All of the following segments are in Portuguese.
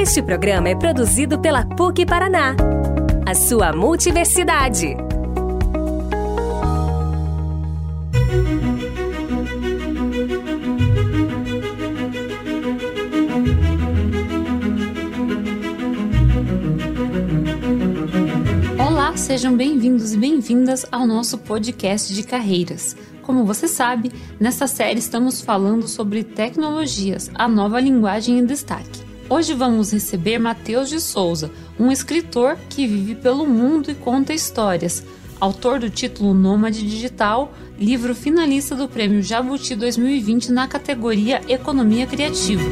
Este programa é produzido pela PUC Paraná, a sua multiversidade. Olá, sejam bem-vindos e bem-vindas ao nosso podcast de carreiras. Como você sabe, nesta série estamos falando sobre tecnologias, a nova linguagem em destaque. Hoje vamos receber Matheus de Souza, um escritor que vive pelo mundo e conta histórias, autor do título Nômade Digital, livro finalista do Prêmio Jabuti 2020 na categoria Economia Criativa.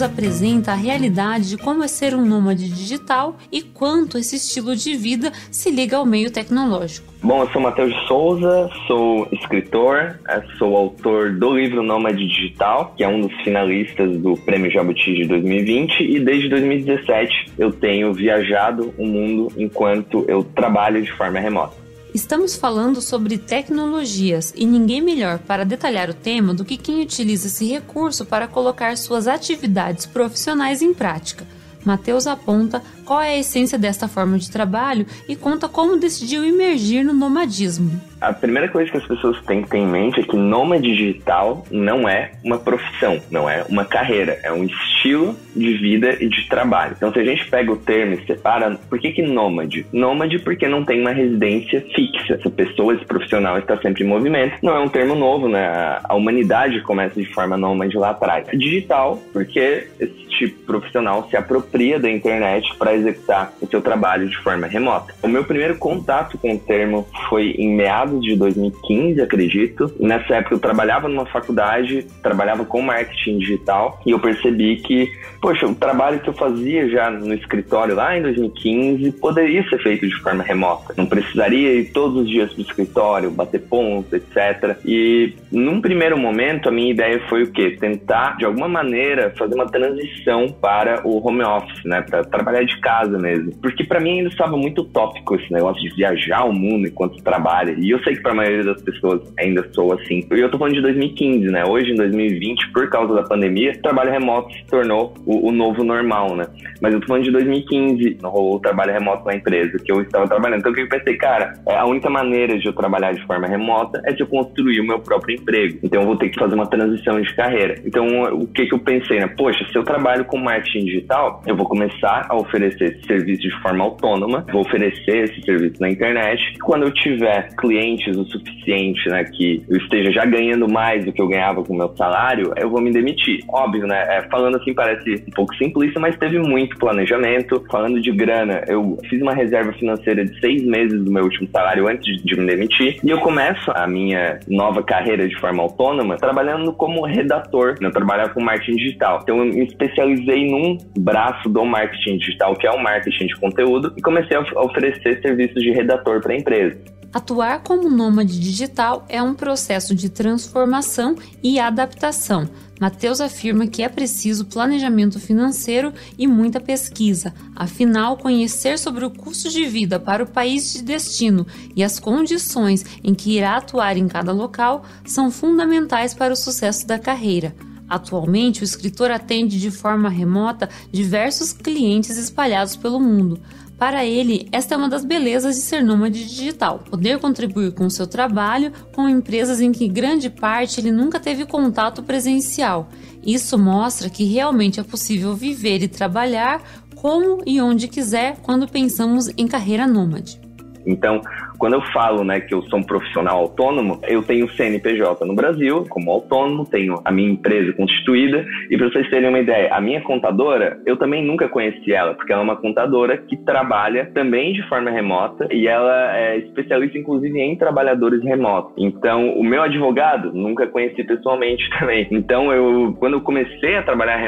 Matheus apresenta a realidade de como é ser um nômade digital e quanto esse estilo de vida se liga ao meio tecnológico. Bom, eu sou Matheus Souza, sou escritor, eh, sou autor do livro Nômade Digital, que é um dos finalistas do Prêmio Jabuti de 2020, e desde 2017 eu tenho viajado o mundo enquanto eu trabalho de forma remota. Estamos falando sobre tecnologias e ninguém melhor para detalhar o tema do que quem utiliza esse recurso para colocar suas atividades profissionais em prática. Matheus aponta qual é a essência desta forma de trabalho e conta como decidiu emergir no nomadismo. A primeira coisa que as pessoas têm que ter em mente é que nômade digital não é uma profissão, não é uma carreira, é um estilo de vida e de trabalho. Então, se a gente pega o termo e separa, por que, que nômade? Nômade porque não tem uma residência fixa. Essa pessoa, esse profissional está sempre em movimento. Não é um termo novo, né? A humanidade começa de forma nômade lá atrás. Digital porque esse tipo profissional se apropria da internet para executar o seu trabalho de forma remota. O meu primeiro contato com o termo foi em meados de 2015, acredito. Nessa época eu trabalhava numa faculdade, trabalhava com marketing digital e eu percebi que, poxa, o trabalho que eu fazia já no escritório lá em 2015 poderia ser feito de forma remota. Não precisaria ir todos os dias para o escritório, bater pontos, etc. E num primeiro momento a minha ideia foi o quê? Tentar de alguma maneira fazer uma transição para o home office, né, para trabalhar de casa mesmo. Porque para mim ainda estava muito utópico esse negócio de viajar o mundo enquanto trabalha. E eu sei que para a maioria das pessoas ainda sou assim. E eu tô falando de 2015, né? Hoje, em 2020, por causa da pandemia, trabalho remoto se tornou o, o novo normal, né? Mas eu tô falando de 2015, não rolou o trabalho remoto na empresa que eu estava trabalhando. Então, o que eu pensei, cara, é a única maneira de eu trabalhar de forma remota é de eu construir o meu próprio emprego. Então, eu vou ter que fazer uma transição de carreira. Então, o que que eu pensei, né? Poxa, se eu trabalho com marketing digital, eu vou começar a oferecer esse serviço de forma autônoma, vou oferecer esse serviço na internet. Quando eu tiver clientes o suficiente, né, que eu esteja já ganhando mais do que eu ganhava com o meu salário, eu vou me demitir. Óbvio, né? É, falando assim parece um pouco simplista, mas teve muito planejamento. Falando de grana, eu fiz uma reserva financeira de seis meses do meu último salário antes de, me demitir. E eu começo a minha nova carreira de forma autônoma trabalhando como redator. Eu trabalhava com marketing digital. Então eu me especializei num braço do marketing digital, que é o marketing de conteúdo, e comecei a oferecer serviços de redator para empresas. Atuar como nômade digital é um processo de transformação e adaptação. Matheus afirma que é preciso planejamento financeiro e muita pesquisa. Afinal, conhecer sobre o custo de vida para o país de destino e as condições em que irá atuar em cada local são fundamentais para o sucesso da carreira. Atualmente, o escritor atende de forma remota diversos clientes espalhados pelo mundo. Para ele, esta é uma das belezas de ser nômade digital, poder contribuir com seu trabalho com empresas em que grande parte ele nunca teve contato presencial. Isso mostra que realmente é possível viver e trabalhar como e onde quiser quando pensamos em carreira nômade. Então, quando eu falo né, que eu sou um profissional autônomo, eu tenho CNPJ no Brasil como autônomo, tenho a minha empresa constituída, e para vocês terem uma ideia, a minha contadora, eu também nunca conheci ela, porque ela é uma contadora que trabalha também de forma remota e ela é especialista, inclusive, em trabalhadores remotos. Então, o meu advogado, nunca conheci pessoalmente também. Então, eu, quando eu comecei a trabalhar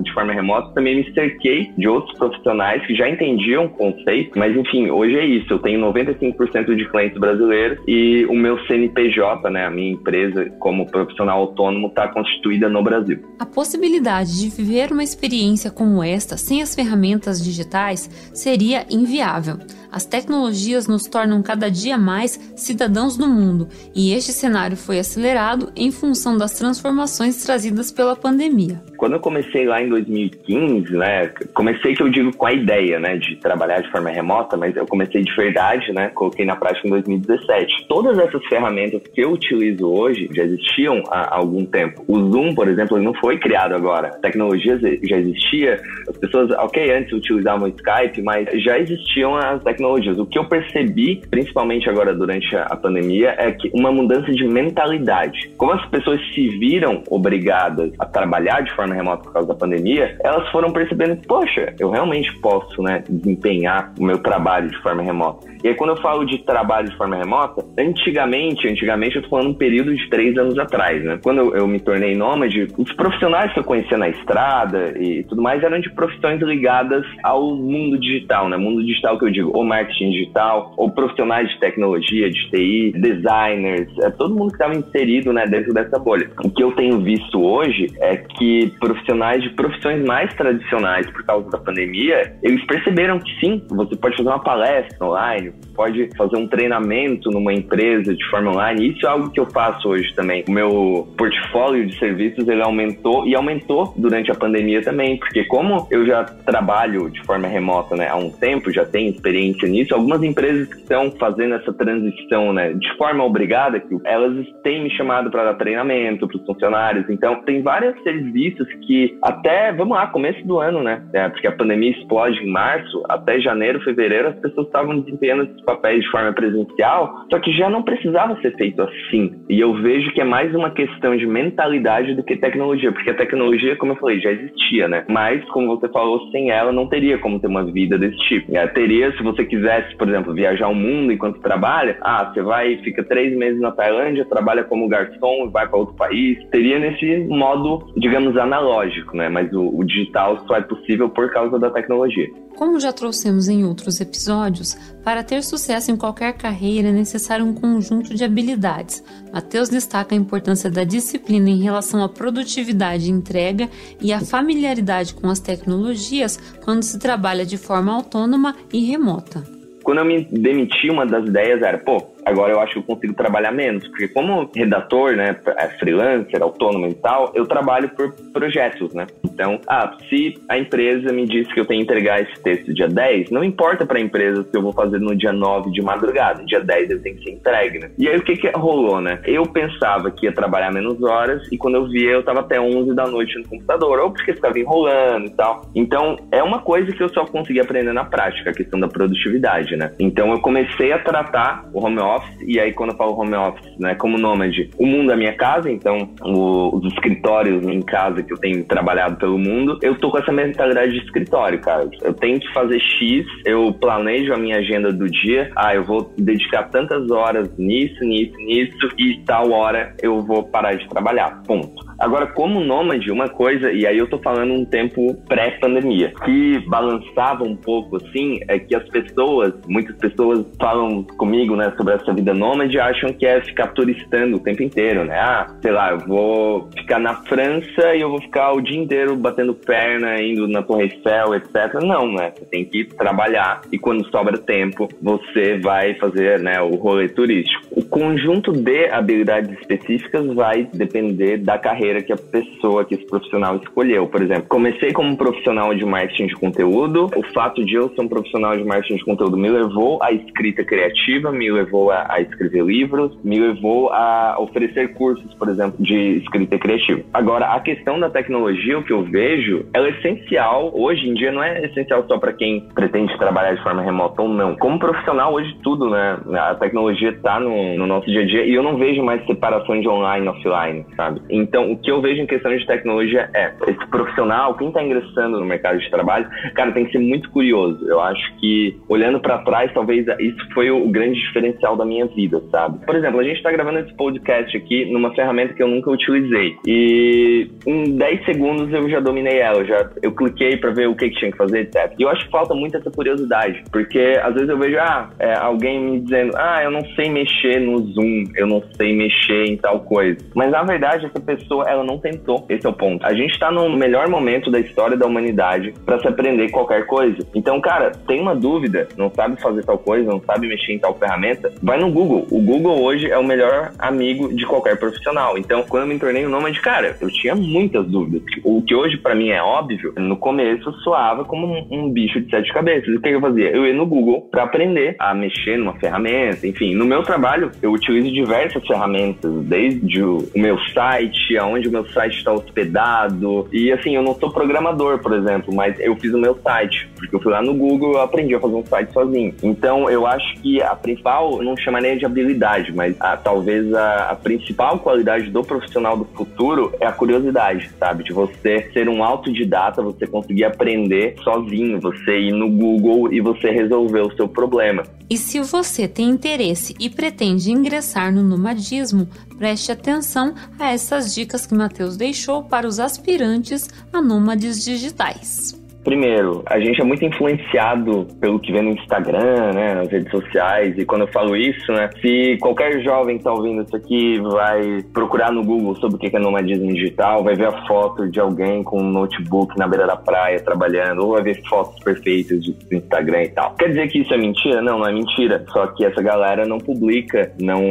de forma remota, também me cerquei de outros profissionais que já entendiam o conceito, mas enfim, hoje é isso, eu tenho 95% 100% de clientes brasileiros e o meu CNPJ, né, a minha empresa como profissional autônomo, está constituída no Brasil. A possibilidade de viver uma experiência como esta sem as ferramentas digitais seria inviável. As tecnologias nos tornam cada dia mais cidadãos do mundo e este cenário foi acelerado em função das transformações trazidas pela pandemia. Quando eu comecei lá em 2015, né, comecei que eu digo com a ideia, né, de trabalhar de forma remota, mas eu comecei de verdade, né, coloquei na prática em 2017. Todas essas ferramentas que eu utilizo hoje já existiam há algum tempo. O Zoom, por exemplo, não foi criado agora. A tecnologia já existia. As pessoas, ok, antes utilizavam o Skype, mas já existiam as tecnologias. O que eu percebi, principalmente agora durante a pandemia, é que uma mudança de mentalidade. Como as pessoas se viram obrigadas a trabalhar de forma remota por causa da pandemia, elas foram percebendo, poxa, eu realmente posso, né, desempenhar o meu trabalho de forma remota. E aí, quando eu falo de trabalho de forma remota, antigamente, antigamente eu tô falando um período de três anos atrás, né? Quando eu, eu me tornei nômade, os profissionais que eu conhecia na estrada e tudo mais eram de profissões ligadas ao mundo digital, né? Mundo digital que eu digo, ou marketing digital, ou profissionais de tecnologia, de TI, designers, é todo mundo que estava inserido, né, dentro dessa bolha. O que eu tenho visto hoje é que profissionais de profissões mais tradicionais por causa da pandemia, eles perceberam que sim, você pode fazer uma palestra online, pode fazer um treinamento numa empresa de forma online. Isso é algo que eu faço hoje também. O meu portfólio de serviços ele aumentou e aumentou durante a pandemia também, porque como eu já trabalho de forma remota né, há um tempo, já tenho experiência nisso, algumas empresas que estão fazendo essa transição né, de forma obrigada, elas têm me chamado para dar treinamento para os funcionários. Então, tem vários serviços que até, vamos lá, começo do ano, né? É, porque a pandemia explode em março, até janeiro, fevereiro, as pessoas estavam desempenhando esses papéis de forma presencial, só que já não precisava ser feito assim. E eu vejo que é mais uma questão de mentalidade do que tecnologia, porque a tecnologia, como eu falei, já existia, né? Mas, como você falou, sem ela não teria como ter uma vida desse tipo. É, teria, se você quisesse, por exemplo, viajar o mundo enquanto trabalha, ah, você vai, fica três meses na Tailândia, trabalha como garçom e vai para outro país. Teria nesse modo, digamos, analógico, né? Mas o, o digital só é possível por causa da tecnologia. Como já trouxemos em outros episódios, para ter sucesso em qualquer carreira é necessário um conjunto de habilidades. Mateus destaca a importância da disciplina em relação à produtividade e entrega e a familiaridade com as tecnologias quando se trabalha de forma autônoma e remota. Quando eu me demiti, uma das ideias era, pô, Agora eu acho que eu consigo trabalhar menos, porque como redator, né, é freelancer, autônomo e tal, eu trabalho por projetos, né? Então, ah, se a empresa me diz que eu tenho que entregar esse texto dia 10, não importa para a empresa se eu vou fazer no dia 9 de madrugada, dia 10 ele tem que ser entregue, né? E aí o que que rolou, né? Eu pensava que ia trabalhar menos horas e quando eu via eu tava até 11 da noite no computador, ou porque ficava enrolando e tal. Então, é uma coisa que eu só consegui aprender na prática, a questão da produtividade, né? Então, eu comecei a tratar o home office office, e aí quando eu falo home office, né, como nômade, o mundo é minha casa, então o, os escritórios em casa que eu tenho trabalhado pelo mundo, eu tô com essa mentalidade de escritório, cara. Eu tenho que fazer X, eu planejo a minha agenda do dia, ah, eu vou dedicar tantas horas nisso, nisso, nisso, e tal hora eu vou parar de trabalhar, ponto. Agora, como nômade, uma coisa, e aí eu tô falando um tempo pré-pandemia, que balançava um pouco assim, é que as pessoas, muitas pessoas falam comigo, né, sobre essa vida nômade, acham que é ficar turistando o tempo inteiro, né? Ah, sei lá, eu vou ficar na França e eu vou ficar o dia inteiro batendo perna, indo na Torre Eiffel, etc. Não, né? Você tem que trabalhar e quando sobra tempo, você vai fazer, né, o rolê turístico. O conjunto de habilidades específicas vai depender da carreira que a pessoa, que esse profissional escolheu. Por exemplo, comecei como profissional de marketing de conteúdo. O fato de eu ser um profissional de marketing de conteúdo me levou à escrita criativa, me levou a, a escrever livros, me levou a oferecer cursos, por exemplo, de escrita criativa. Agora, a questão da tecnologia, o que eu vejo, ela é essencial. Hoje em dia não é essencial só para quem pretende trabalhar de forma remota ou não. Como profissional, hoje tudo, né? A tecnologia está no, no, no, nosso dia a dia e eu não vejo mais separação de online e offline, sabe? Então, o que eu vejo em questão de tecnologia é esse profissional, quem está ingressando no mercado de trabalho, cara, tem que ser muito curioso. Eu acho que, olhando para trás, talvez isso foi o grande diferencial da minha vida, sabe? Por exemplo, a gente está gravando esse podcast aqui numa ferramenta que eu nunca utilizei e em 10 segundos eu já dominei ela, já eu cliquei para ver o que, que tinha que fazer, etc. E eu acho que falta muito essa curiosidade, porque às vezes eu vejo, ah, é, alguém me dizendo, ah, eu não sei mexer no Zoom, eu não sei mexer em tal coisa. Mas na verdade, essa pessoa, ela não tentou. Esse é o ponto. A gente tá no melhor momento da história da humanidade para se aprender qualquer coisa. Então, cara, tem uma dúvida, não sabe fazer tal coisa, não sabe mexer em tal ferramenta, vai no Google. O Google hoje é o melhor amigo de qualquer profissional. Então, quando eu me tornei um nômade, cara, eu tinha muitas dúvidas. O que hoje para mim é óbvio, no começo soava como um, um bicho de sete cabeças. O que eu fazia? Eu ia no Google para aprender a mexer numa ferramenta, enfim. No meu trabalho, eu utilizo diversas ferramentas, desde o meu site, aonde o meu site está hospedado. E assim, eu não sou programador, por exemplo, mas eu fiz o meu site, eu fui lá no Google eu aprendi a fazer um site sozinho. Então, eu acho que a principal, não chamaria de habilidade, mas a, talvez a, a principal qualidade do profissional do futuro é a curiosidade, sabe? De você ser um autodidata, você conseguir aprender sozinho, você ir no Google e você resolver o seu problema. E se você tem interesse e pretende ingressar no nomadismo, preste atenção a essas dicas que Matheus deixou para os aspirantes a nômades digitais. Primeiro, a gente é muito influenciado pelo que vê no Instagram, né, nas redes sociais, e quando eu falo isso, né, se qualquer jovem que tá ouvindo isso aqui vai procurar no Google sobre o que é nomadismo digital, vai ver a foto de alguém com um notebook na beira da praia trabalhando, ou vai ver fotos perfeitas do Instagram e tal. Quer dizer que isso é mentira? Não, não é mentira. Só que essa galera não publica, não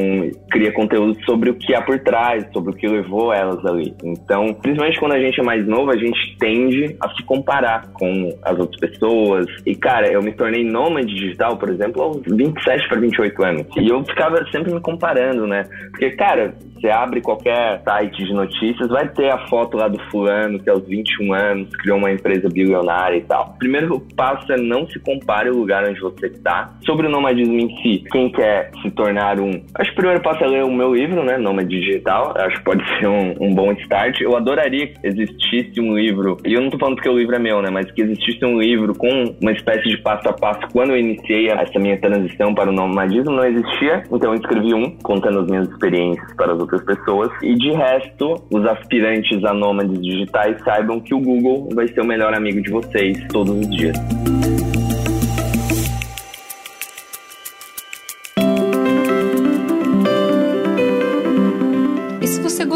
cria conteúdo sobre o que há por trás, sobre o que levou elas ali. Então, principalmente quando a gente é mais novo, a gente tende a se comparar com as outras pessoas. E, cara, eu me tornei nômade digital, por exemplo, aos 27 para 28 anos. E eu ficava sempre me comparando, né? Porque, cara, você abre qualquer site de notícias, vai ter a foto lá do fulano que aos 21 anos criou uma empresa bilionária e tal. Primeiro passo é não se compare o lugar onde você está. Sobre o nomadismo em si, quem quer se tornar um... Acho que o primeiro passo é ler o meu livro, né? Nômade Digital. Acho que pode ser um, um bom start. Eu adoraria que existisse um livro, e eu não tô falando porque o livro é meu, né? Mas que existisse um livro com uma espécie de passo a passo quando eu iniciei essa minha transição para o nomadismo, não existia. Então eu escrevi um, contando as minhas experiências para as outras pessoas. E de resto, os aspirantes a nômades digitais saibam que o Google vai ser o melhor amigo de vocês todos os dias.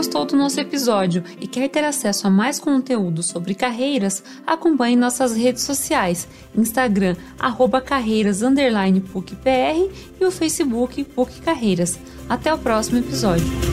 gostou do nosso episódio e quer ter acesso a mais conteúdo sobre carreiras, acompanhe nossas redes sociais, Instagram, arroba carreiras, e o Facebook PUC Carreiras. Até o próximo episódio.